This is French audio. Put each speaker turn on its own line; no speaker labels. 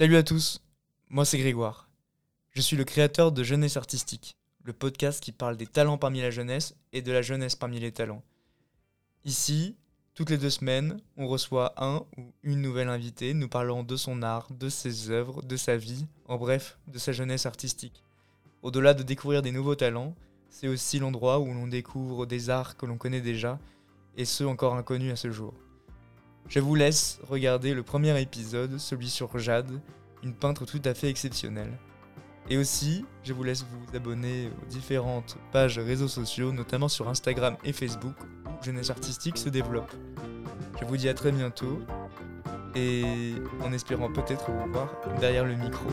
Salut à tous, moi c'est Grégoire. Je suis le créateur de Jeunesse Artistique, le podcast qui parle des talents parmi la jeunesse et de la jeunesse parmi les talents. Ici, toutes les deux semaines, on reçoit un ou une nouvelle invitée nous parlant de son art, de ses œuvres, de sa vie, en bref, de sa jeunesse artistique. Au-delà de découvrir des nouveaux talents, c'est aussi l'endroit où l'on découvre des arts que l'on connaît déjà et ceux encore inconnus à ce jour. Je vous laisse regarder le premier épisode, celui sur Jade, une peintre tout à fait exceptionnelle. Et aussi, je vous laisse vous abonner aux différentes pages réseaux sociaux, notamment sur Instagram et Facebook, où Jeunesse Artistique se développe. Je vous dis à très bientôt, et en espérant peut-être vous voir derrière le micro.